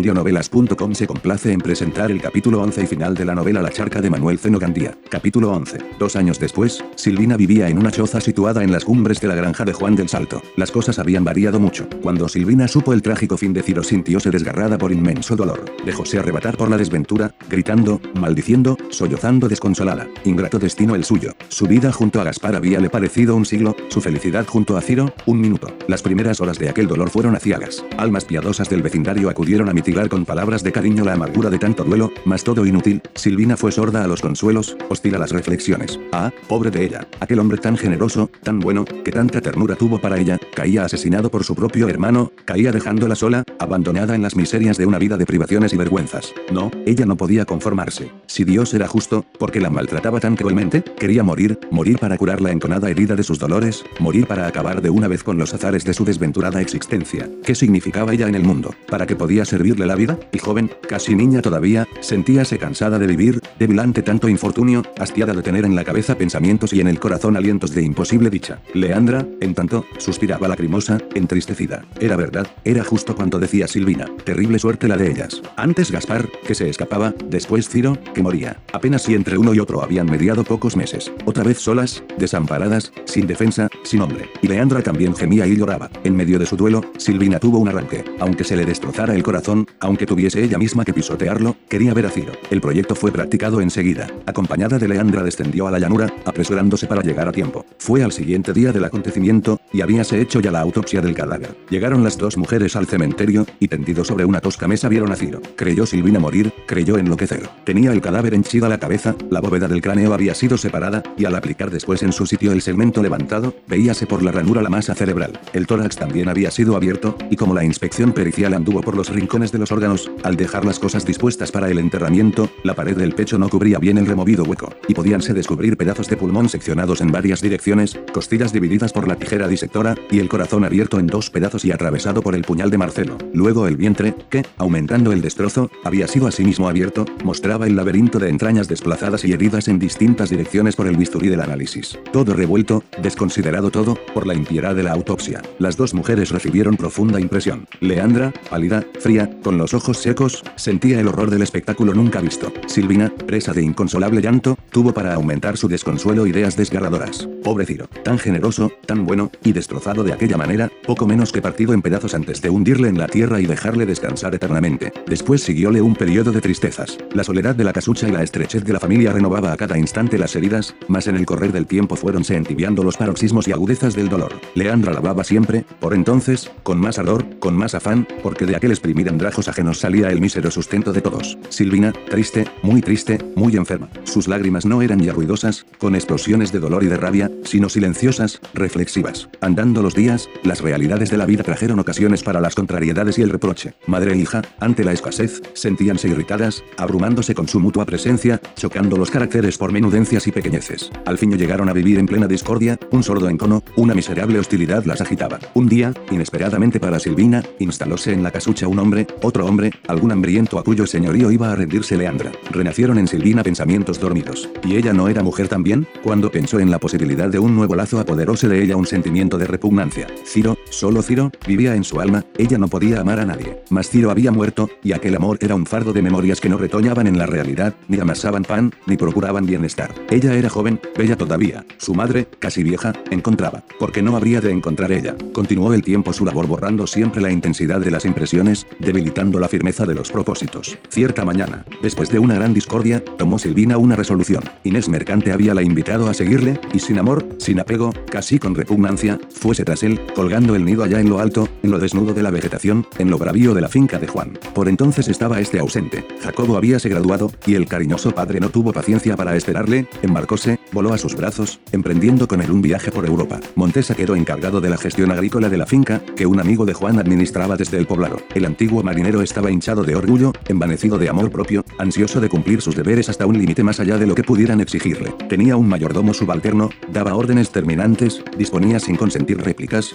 Audionovelas.com se complace en presentar el capítulo 11 y final de la novela La charca de Manuel Zeno Gandía. Capítulo 11. Dos años después, Silvina vivía en una choza situada en las cumbres de la granja de Juan del Salto. Las cosas habían variado mucho. Cuando Silvina supo el trágico fin de Ciro sintióse desgarrada por inmenso dolor. Dejóse arrebatar por la desventura, gritando, maldiciendo, sollozando desconsolada. Ingrato destino el suyo. Su vida junto a Gaspar había le parecido un siglo, su felicidad junto a Ciro, un minuto. Las primeras horas de aquel dolor fueron aciagas. Almas piadosas del vecindario acudieron a con palabras de cariño la amargura de tanto duelo, mas todo inútil, Silvina fue sorda a los consuelos, hostil a las reflexiones. Ah, pobre de ella, aquel hombre tan generoso, tan bueno, que tanta ternura tuvo para ella, caía asesinado por su propio hermano, caía dejándola sola, abandonada en las miserias de una vida de privaciones y vergüenzas. No, ella no podía conformarse. Si Dios era justo, porque la maltrataba tan cruelmente, quería morir, morir para curar la enconada herida de sus dolores, morir para acabar de una vez con los azares de su desventurada existencia. ¿Qué significaba ella en el mundo? ¿Para qué podía la vida? Y joven, casi niña todavía, sentíase cansada de vivir, débil ante tanto infortunio, hastiada de tener en la cabeza pensamientos y en el corazón alientos de imposible dicha. Leandra, en tanto, suspiraba lacrimosa, entristecida. Era verdad, era justo cuanto decía Silvina. Terrible suerte la de ellas. Antes Gaspar, que se escapaba, después Ciro, que moría. Apenas si entre uno y otro habían mediado pocos meses. Otra vez solas, desamparadas, sin defensa, sin hombre. Y Leandra también gemía y lloraba. En medio de su duelo, Silvina tuvo un arranque. Aunque se le destrozara el corazón, aunque tuviese ella misma que pisotearlo, quería ver a Ciro. El proyecto fue practicado enseguida. Acompañada de Leandra descendió a la llanura, apresurándose para llegar a tiempo. Fue al siguiente día del acontecimiento, y habíase hecho ya la autopsia del cadáver. Llegaron las dos mujeres al cementerio, y tendido sobre una tosca mesa vieron a Ciro. Creyó Silvina morir, creyó enloquecer. Tenía el cadáver henchida la cabeza, la bóveda del cráneo había sido separada, y al aplicar después en su sitio el segmento levantado, veíase por la ranura la masa cerebral. El tórax también había sido abierto, y como la inspección pericial anduvo por los rincones de los órganos, al dejar las cosas dispuestas para el enterramiento, la pared del pecho no cubría bien el removido hueco, y podíanse descubrir pedazos de pulmón seccionados en varias direcciones, costillas divididas por la tijera disectora, y el corazón abierto en dos pedazos y atravesado por el puñal de Marcelo. Luego el vientre, que, aumentando el destrozo, había sido asimismo abierto, mostraba el laberinto de entrañas desplazadas y heridas en distintas direcciones por el bisturí del análisis. Todo revuelto, desconsiderado todo, por la impiedad de la autopsia. Las dos mujeres recibieron profunda impresión. Leandra, pálida, fría, con los ojos secos, sentía el horror del espectáculo nunca visto. Silvina, presa de inconsolable llanto, tuvo para aumentar su desconsuelo ideas desgarradoras. Pobre Ciro, tan generoso, tan bueno, y destrozado de aquella manera, poco menos que partido en pedazos antes de hundirle en la tierra y dejarle descansar eternamente. Después siguióle un periodo de tristezas. La soledad de la casucha y la estrechez de la familia renovaba a cada instante las heridas, mas en el correr del tiempo fuéronse entibiando los paroxismos y agudezas del dolor. Leandra lavaba siempre, por entonces, con más ardor, con más afán, porque de aquel exprimir andrajos ajenos salía el mísero sustento de todos. Silvina, triste, muy triste, muy enferma. Sus lágrimas no eran ya ruidosas, con explosiones de dolor y de rabia, sino silenciosas, reflexivas. Andando los días, las realidades de la vida trajeron ocasiones para las contrariedades y el reproche. Madre e hija, ante la escasez, sentíanse irritadas, abrumándose con su mutua presencia, chocando los caracteres por menudencias y pequeñeces. Al fin llegaron a vivir en plena discordia, un sordo encono, una miserable hostilidad las agitaba. Un día, inesperadamente para Silvina, instalóse en la casucha un hombre, otro hombre, algún hambriento a cuyo señorío iba a rendirse Leandra. Renacieron en Silvina pensamientos dormidos. ¿Y ella no era mujer también? Cuando pensó en la posibilidad de un nuevo lazo apoderóse de ella un sentimiento de repugnancia. Ciro, solo Ciro, vivía en su alma, ella no podía amar a nadie. Mas Ciro había muerto, y aquel amor era un fardo de memorias que no retoñaban en la realidad, ni amasaban pan, ni procuraban bienestar. Ella era joven, bella todavía. Su madre, casi vieja, encontraba. Porque no habría de encontrar ella. Continuó el tiempo su labor borrando siempre la intensidad de las impresiones, debilitando la firmeza de los propósitos. Cierta mañana, después de una gran discordia, tomó Silvina una resolución. Inés Mercante había la invitado a seguirle, y sin amor, sin apego, casi con repugnancia, fuese tras él, colgando el nido allá en lo alto, en lo desnudo de la vegetación, en lo bravío de la finca de Juan. Por entonces estaba este ausente. Jacobo habíase graduado, y el cariñoso padre no tuvo paciencia para esperarle, embarcóse, voló a sus brazos, emprendiendo con él un viaje por Europa. Montesa quedó encargado de la gestión agrícola de la finca, que un amigo de Juan administraba desde el poblado. El antiguo marinero estaba hinchado de orgullo, envanecido de amor propio, ansioso de cumplir sus deberes hasta un límite más allá de lo que pudieran exigirle. Tenía un mayordomo subalterno, daba órdenes terminantes, disponía sin consentir réplicas,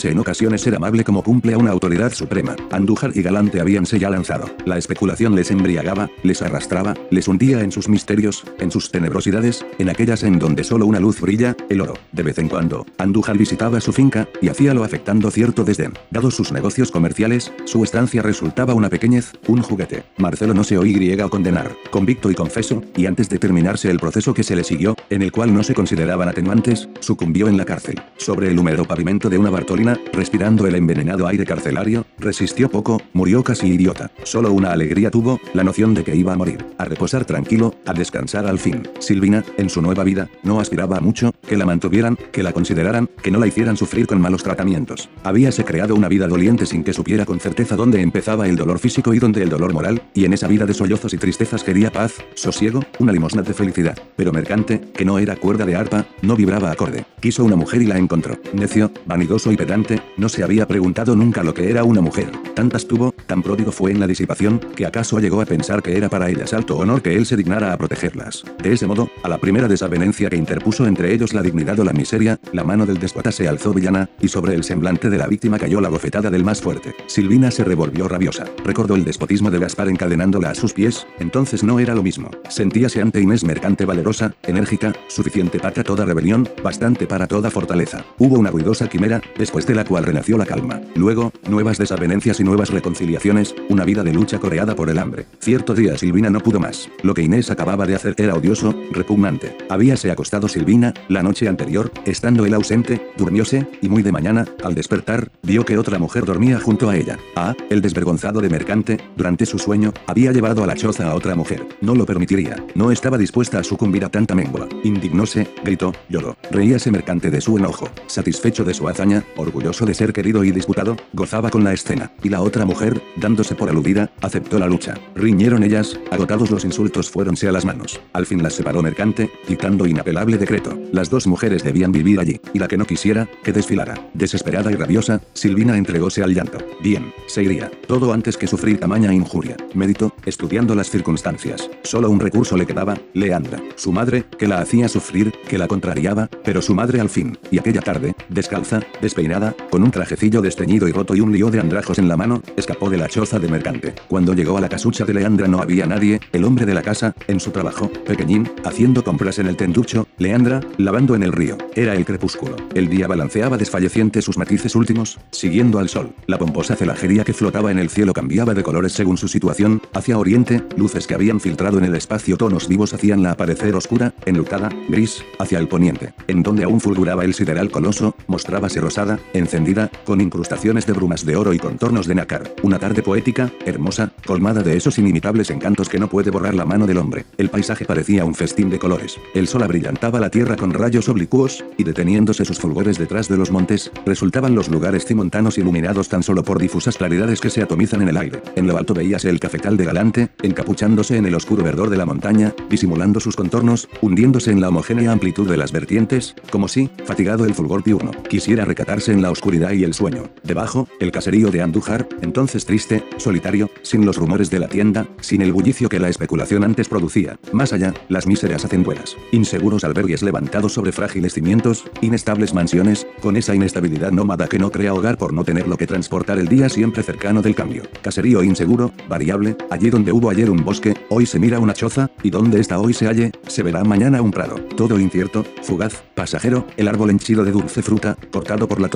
mostrarse en ocasiones ser amable como cumple a una autoridad suprema. Andújar y Galante habíanse ya lanzado. La especulación les embriagaba, les arrastraba, les hundía en sus misterios, en sus tenebrosidades, en aquellas en donde solo una luz brilla, el oro. De vez en cuando, Andújar visitaba su finca, y hacíalo afectando cierto desdén. Dados sus negocios comerciales, su estancia resultaba una pequeñez, un juguete. Marcelo no se oía a condenar, convicto y confeso, y antes de terminarse el proceso que se le siguió, en el cual no se consideraban atenuantes, sucumbió en la cárcel. Sobre el húmedo pavimento de una Bartolina, respirando el envenenado aire carcelario, resistió poco, murió casi idiota. Solo una alegría tuvo, la noción de que iba a morir, a reposar tranquilo, a descansar al fin. Silvina, en su nueva vida, no aspiraba a mucho, que la mantuvieran, que la consideraran, que no la hicieran sufrir con malos tratamientos. Habíase creado una vida doliente sin que supiera con certeza dónde empezaba el dolor físico y dónde el dolor moral, y en esa vida de sollozos y tristezas quería paz, sosiego, una limosna de felicidad. Pero Mercante, que no era cuerda de arpa, no vibraba acorde. Quiso una mujer y la encontró. Necio, vanidoso y pedante, no se había preguntado nunca lo que era una mujer. Tantas tuvo, tan pródigo fue en la disipación, que acaso llegó a pensar que era para ellas alto honor que él se dignara a protegerlas. De ese modo, a la primera desavenencia que interpuso entre ellos la dignidad o la miseria, la mano del déspota se alzó villana, y sobre el semblante de la víctima cayó la bofetada del más fuerte. Silvina se revolvió rabiosa. Recordó el despotismo de Gaspar encadenándola a sus pies, entonces no era lo mismo. Sentíase ante Inés mercante valerosa, enérgica, suficiente para toda rebelión, bastante para toda fortaleza. Hubo una ruidosa quimera, después de la cual renació la calma. Luego, nuevas desavenencias y nuevas reconciliaciones, una vida de lucha coreada por el hambre. Cierto día Silvina no pudo más. Lo que Inés acababa de hacer era odioso, repugnante. Habíase acostado Silvina, la noche anterior, estando él ausente, durmióse, y muy de mañana, al despertar, vio que otra mujer dormía junto a ella. Ah, el desvergonzado de mercante, durante su sueño, había llevado a la choza a otra mujer. No lo permitiría. No estaba dispuesta a sucumbir a tanta mengua. Indignóse, gritó, lloró. Reíase mercante de su enojo. Satisfecho de su hazaña, orgulloso de ser querido y disputado, gozaba con la escena. Y la otra mujer, dándose por aludida, aceptó la lucha. Riñeron ellas, agotados los insultos fuéronse a las manos. Al fin las separó mercante, dictando inapelable decreto. Las dos mujeres debían vivir allí, y la que no quisiera, que desfilara. Desesperada y rabiosa, Silvina entregóse al llanto. Bien, se iría. Todo antes que sufrir tamaña injuria. Meditó, estudiando las circunstancias. Solo un recurso le quedaba, Leandra. Su madre, que la hacía sufrir, que la contrariaba, pero su madre al fin. Y aquella tarde, descalza, despeinada, con un trajecillo desteñido y roto y un lío de andrajos en la mano, escapó de la choza de mercante. Cuando llegó a la casucha de Leandra no había nadie, el hombre de la casa, en su trabajo, pequeñín, haciendo compras en el tenducho, Leandra, lavando en el río. Era el crepúsculo. El día balanceaba desfalleciente sus matices últimos, siguiendo al sol. La pomposa celajería que flotaba en el cielo cambiaba de colores según su situación, hacia oriente, luces que habían filtrado en el espacio tonos vivos hacían la aparecer oscura, enlutada, gris, hacia el poniente, en donde aún fulguraba el sideral coloso, mostrábase rosada, encendida, con incrustaciones de brumas de oro y contornos de nácar. Una tarde poética, hermosa, colmada de esos inimitables encantos que no puede borrar la mano del hombre. El paisaje parecía un festín de colores. El sol abrillantaba la tierra con rayos oblicuos, y deteniéndose sus fulgores detrás de los montes, resultaban los lugares cimontanos iluminados tan solo por difusas claridades que se atomizan en el aire. En lo alto veíase el cafetal de Galante, encapuchándose en el oscuro verdor de la montaña, disimulando sus contornos, hundiéndose en la homogénea amplitud de las vertientes, como si, fatigado el fulgor diurno, quisiera recatarse en la oscuridad y el sueño. Debajo, el caserío de Andújar, entonces triste, solitario, sin los rumores de la tienda, sin el bullicio que la especulación antes producía. Más allá, las míseras hacenduelas. Inseguros albergues levantados sobre frágiles cimientos, inestables mansiones, con esa inestabilidad nómada que no crea hogar por no tener lo que transportar el día siempre cercano del cambio. Caserío inseguro, variable, allí donde hubo ayer un bosque, hoy se mira una choza, y donde está hoy se halle, se verá mañana un prado. Todo incierto, fugaz, pasajero, el árbol henchido de dulce fruta, cortado por la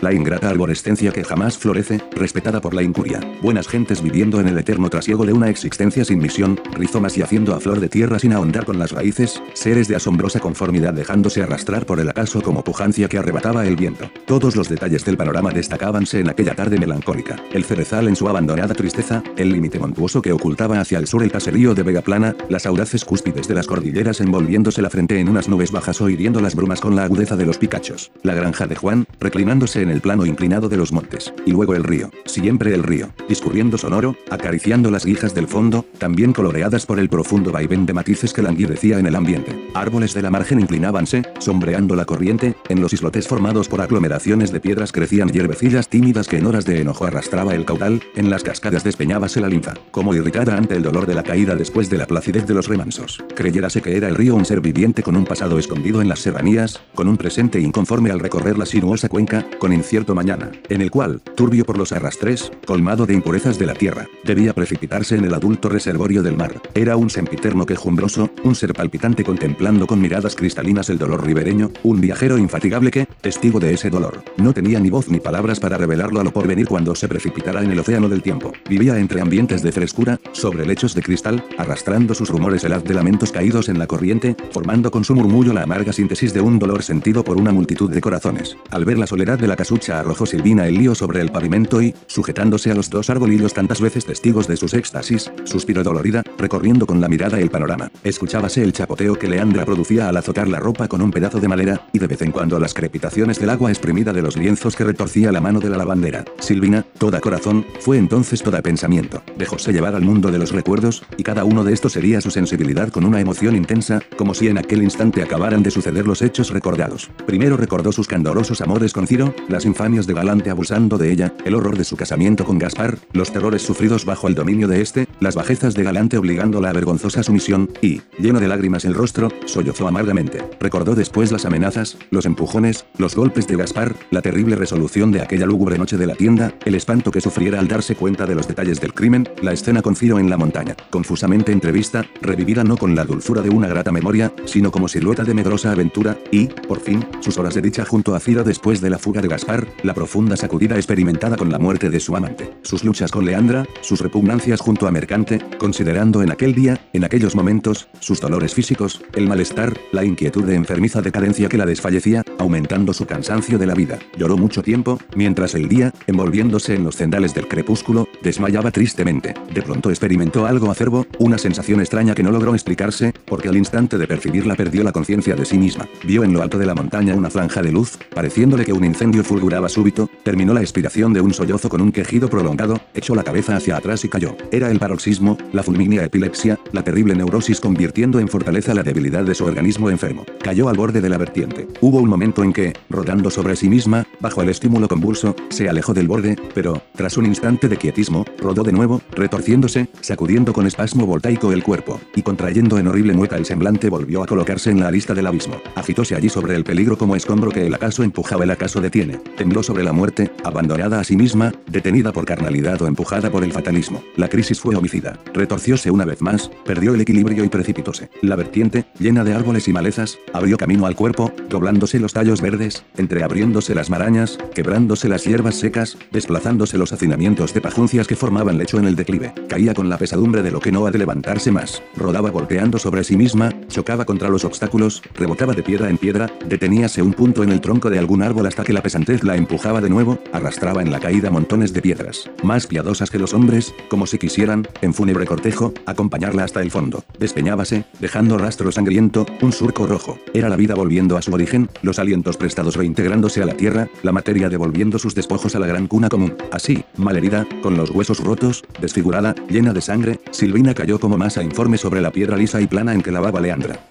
la ingrata arborescencia que jamás florece, respetada por la incuria. Buenas gentes viviendo en el eterno trasiego de una existencia sin misión, rizomas yacendo a flor de tierra sin ahondar con las raíces, seres de asombrosa conformidad dejándose arrastrar por el acaso como pujancia que arrebataba el viento. Todos los detalles del panorama destacábanse en aquella tarde melancólica. El cerezal en su abandonada tristeza, el límite montuoso que ocultaba hacia el sur el caserío de Vega Plana, las audaces cúspides de las cordilleras envolviéndose la frente en unas nubes bajas o hiriendo las brumas con la agudeza de los picachos. La granja de Juan, en el plano inclinado de los montes. Y luego el río, siempre el río, discurriendo sonoro, acariciando las guijas del fondo, también coloreadas por el profundo vaivén de matices que languidecía en el ambiente. Árboles de la margen inclinábanse, sombreando la corriente, en los islotes formados por aglomeraciones de piedras crecían hierbecillas tímidas que en horas de enojo arrastraba el caudal, en las cascadas despeñábase la linfa, como irritada ante el dolor de la caída después de la placidez de los remansos. Creyérase que era el río un ser viviente con un pasado escondido en las serranías, con un presente inconforme al recorrer la sinuosa cuenca, con incierto mañana, en el cual, turbio por los arrastres, colmado de impurezas de la tierra, debía precipitarse en el adulto reservorio del mar. Era un sempiterno quejumbroso, un ser palpitante contemplando con miradas cristalinas el dolor ribereño, un viajero infatigable que, testigo de ese dolor, no tenía ni voz ni palabras para revelarlo a lo porvenir cuando se precipitara en el océano del tiempo. Vivía entre ambientes de frescura, sobre lechos de cristal, arrastrando sus rumores el haz de lamentos caídos en la corriente, formando con su murmullo la amarga síntesis de un dolor sentido por una multitud de corazones. Al ver la soledad de la casucha arrojó Silvina el lío sobre el pavimento y, sujetándose a los dos arbolillos tantas veces testigos de sus éxtasis, suspiró dolorida, recorriendo con la mirada el panorama. Escuchábase el chapoteo que Leandra producía al azotar la ropa con un pedazo de madera, y de vez en cuando las crepitaciones del agua exprimida de los lienzos que retorcía la mano de la lavandera. Silvina, toda corazón, fue entonces toda pensamiento. Dejóse llevar al mundo de los recuerdos, y cada uno de estos sería su sensibilidad con una emoción intensa, como si en aquel instante acabaran de suceder los hechos recordados. Primero recordó sus candorosos amores con Ciro, las infamias de Galante abusando de ella, el horror de su casamiento con Gaspar, los terrores sufridos bajo el dominio de este, las bajezas de Galante obligándola a vergonzosa sumisión, y, lleno de lágrimas el rostro, sollozó amargamente. Recordó después las amenazas, los empujones, los golpes de Gaspar, la terrible resolución de aquella lúgubre noche de la tienda, el espanto que sufriera al darse cuenta de los detalles del crimen, la escena con Ciro en la montaña, confusamente entrevista, revivida no con la dulzura de una grata memoria, sino como silueta de medrosa aventura, y, por fin, sus horas de dicha junto a Ciro después de la fuga de Gaspar, la profunda sacudida experimentada con la muerte de su amante, sus luchas con Leandra, sus repugnancias junto a Mercante, considerando en aquel día, en aquellos momentos, sus dolores físicos, el malestar, la inquietud de enfermiza decadencia que la desfallecía, aumentando su cansancio de la vida. Lloró mucho tiempo, mientras el día, envolviéndose en los cendales del crepúsculo, desmayaba tristemente. De pronto experimentó algo acerbo, una sensación extraña que no logró explicarse, porque al instante de percibirla perdió la conciencia de sí misma. Vio en lo alto de la montaña una franja de luz, pareciéndole que un incendio fulguraba súbito, terminó la expiración de un sollozo con un quejido prolongado, echó la cabeza hacia atrás y cayó. Era el paroxismo, la fulmínea epilepsia, la terrible neurosis convirtiendo en fortaleza la debilidad de su organismo enfermo. Cayó al borde de la vertiente. Hubo un momento en que, rodando sobre sí misma, bajo el estímulo convulso, se alejó del borde, pero, tras un instante de quietismo, rodó de nuevo, retorciéndose, sacudiendo con espasmo voltaico el cuerpo, y contrayendo en horrible mueca el semblante volvió a colocarse en la arista del abismo. Agitóse allí sobre el peligro como escombro que el acaso empujaba el acaso detiene. Tembló sobre la muerte, abandonada a sí misma, detenida por carnalidad o empujada por el fatalismo. La crisis fue homicida. Retorcióse una vez más, perdió el equilibrio y precipitóse. La vertiente, llena de árboles y malezas, abrió camino al cuerpo, doblándose los tallos verdes, entreabriéndose las marañas, quebrándose las hierbas secas, desplazándose los hacinamientos de pajuncias que formaban lecho en el declive. Caía con la pesadumbre de lo que no ha de levantarse más. Rodaba golpeando sobre sí misma, chocaba contra los obstáculos, rebotaba de piedra en piedra, deteníase un punto en el tronco de algún árbol hasta que la pesantez la empujaba de nuevo, arrastraba en la caída montones de piedras, más piadosas que los hombres, como si quisieran, en fúnebre cortejo, acompañarla hasta el fondo. Despeñábase, dejando rastro sangriento, un surco rojo. Era la vida volviendo a su origen, los alientos prestados reintegrándose a la tierra, la materia devolviendo sus despojos a la gran cuna común. Así, malherida, con los huesos rotos, desfigurada, llena de sangre, Silvina cayó como masa informe sobre la piedra lisa y plana en que lavaba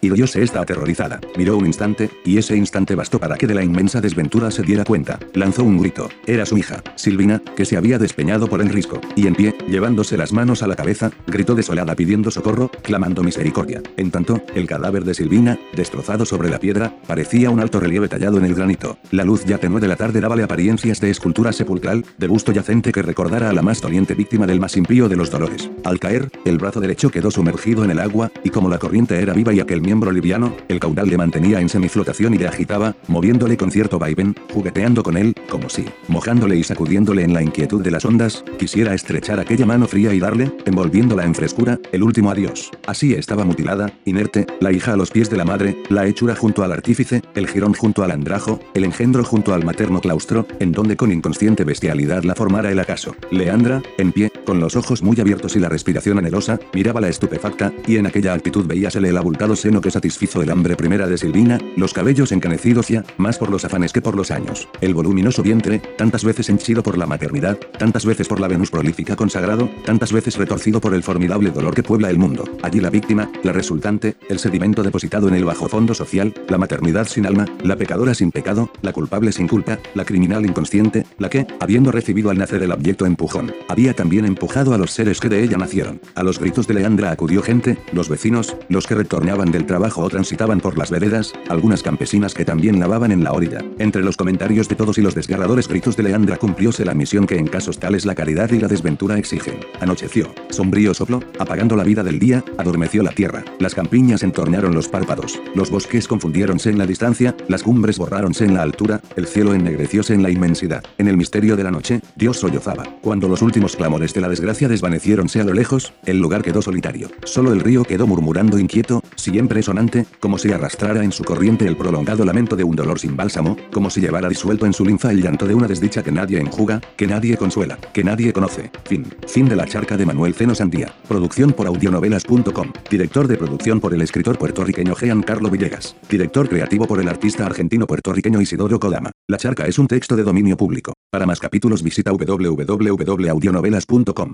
Y Diose está aterrorizada. Miró un instante, y ese instante bastó para que de la inmensa desventura se diera cuenta. Lanzó un grito. Era su hija, Silvina, que se había despeñado por el risco. Y en pie, llevándose las manos a la cabeza, gritó desolada pidiendo socorro, clamando misericordia. En tanto, el cadáver de Silvina, destrozado sobre la piedra, parecía un alto relieve tallado en el granito. La luz ya tenue de la tarde dábale apariencias de escultura sepulcral, de busto yacente que recordara a la más doliente víctima del más impío de los dolores. Al caer, el brazo derecho quedó sumergido en el agua, y como la corriente era viva y aquel miembro liviano, el caudal le mantenía en semiflotación y le agitaba, moviéndole con cierto vaivén, jugueteando con él, como si, mojándole y sacudiéndole en la inquietud de las ondas, quisiera estrechar aquella mano fría y darle, envolviéndola en frescura, el último adiós. Así estaba mutilada, inerte, la hija a los pies de la madre, la hechura junto al artífice, el jirón junto al andrajo, el engendro junto al materno claustro, en donde con inconsciente bestialidad la formara el acaso. Leandra, en pie, con los ojos muy abiertos y la respiración anhelosa, miraba la estupefacta, y en aquella actitud veíasele el abultado seno que satisfizo el hambre primera de Silvina, los cabellos encanecidos ya, más por los afanes que por los años, el voluminoso vientre, tantas veces henchido por la maternidad, tantas veces por la Venus prolífica consagrado, tantas veces retorcido por el formidable dolor que puebla el mundo. Allí la víctima, la resultante, el sedimento depositado en el bajo fondo social, la maternidad sin alma, la pecadora sin pecado, la culpable sin culpa, la criminal inconsciente, la que, habiendo recibido al nacer el abyecto empujón, había también empujado a los seres que de ella nacieron. A los gritos de Leandra acudió gente, los vecinos, los que retornaban del trabajo o transitaban por las veredas, algunas campesinas que también lavaban en la orilla. Entre los comentarios de todos y los desgarradores gritos de Leandra cumplióse la misión que en casos tales la caridad y la desventura exigen. Anocheció. Sombrío soplo, apagando la vida del día, adormeció la tierra. Las campiñas entornaron los párpados. Los bosques confundiéronse en la distancia, las cumbres borráronse en la altura, el cielo ennegrecióse en la inmensidad. En el misterio de la noche, Dios sollozaba. Cuando los últimos clamores de la desgracia desvaneciéronse a lo lejos, el lugar quedó solitario. Solo el río quedó murmurando inquieto, siempre sonante, como si arrastrara en su corriente el prolongado lamento de un dolor sin bálsamo, como si llevara disuelto en su linfa llanto de una desdicha que nadie enjuga, que nadie consuela, que nadie conoce. Fin. Fin de la charca de Manuel Ceno Sandía. Producción por audionovelas.com. Director de producción por el escritor puertorriqueño Jean Carlo Villegas. Director creativo por el artista argentino puertorriqueño Isidoro Kodama. La charca es un texto de dominio público. Para más capítulos visita www.audionovelas.com.